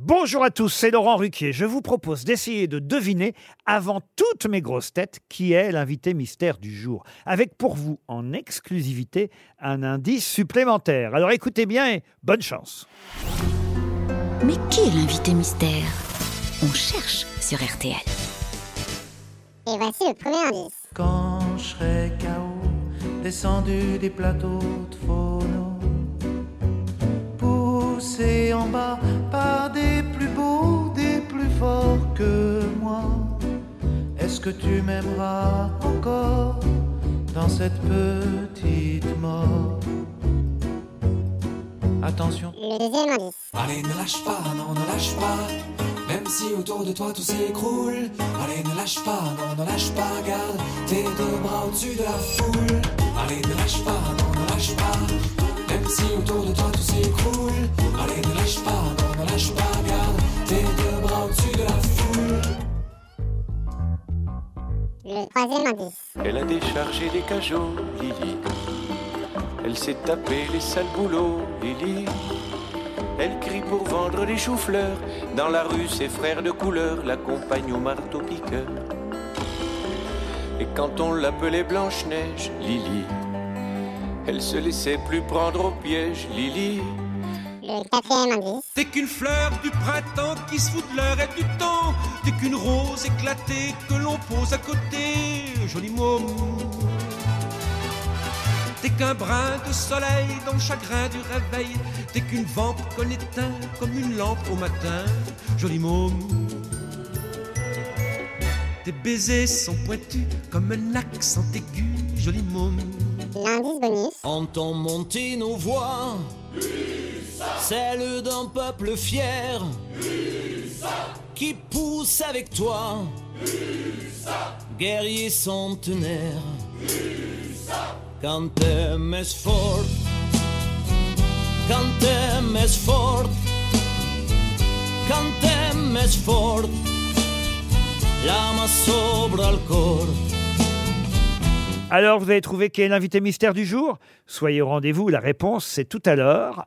Bonjour à tous, c'est Laurent Ruquier. Je vous propose d'essayer de deviner, avant toutes mes grosses têtes, qui est l'invité mystère du jour. Avec pour vous, en exclusivité, un indice supplémentaire. Alors écoutez bien et bonne chance. Mais qui est l'invité mystère? On cherche sur RTL. Et voici le premier indice. Quand je serai KO, descendu des plateaux de phono, poussé en bas que tu m'aimeras encore dans cette petite mort Attention. Le deuxième indice. Allez, ne lâche pas, non, ne lâche pas. Même si autour de toi tout s'écroule. Allez, ne lâche pas, non, ne lâche pas. Garde tes deux bras au-dessus de la foule. Allez, ne lâche pas, Elle a déchargé des cajots, Lily. Elle s'est tapé les sales boulots, Lily. Elle crie pour vendre des choux-fleurs. Dans la rue, ses frères de couleur l'accompagnent au marteau-piqueur. Et quand on l'appelait Blanche-Neige, Lily, elle se laissait plus prendre au piège, Lily. Le quatrième indice. T'es qu'une fleur du printemps qui se fout de l'heure et du temps. T'es qu'une rose éclatée que l'on pose à côté. Joli môme. T'es qu'un brin de soleil dans le chagrin du réveil. T'es qu'une vampe qu'on éteint comme une lampe au matin. Joli môme. Tes baisers sont pointus comme un accent aigu. Joli môme. L'indice bonus. Entends monter nos voix, celle d'un peuple fier, qui pousse avec toi, guerrier centenaire. Cantem és fort, cantem és fort, cantem és fort, l'âme sobre el cor. Alors, vous avez trouvé qui est l'invité mystère du jour? Soyez au rendez-vous, la réponse c'est tout à l'heure,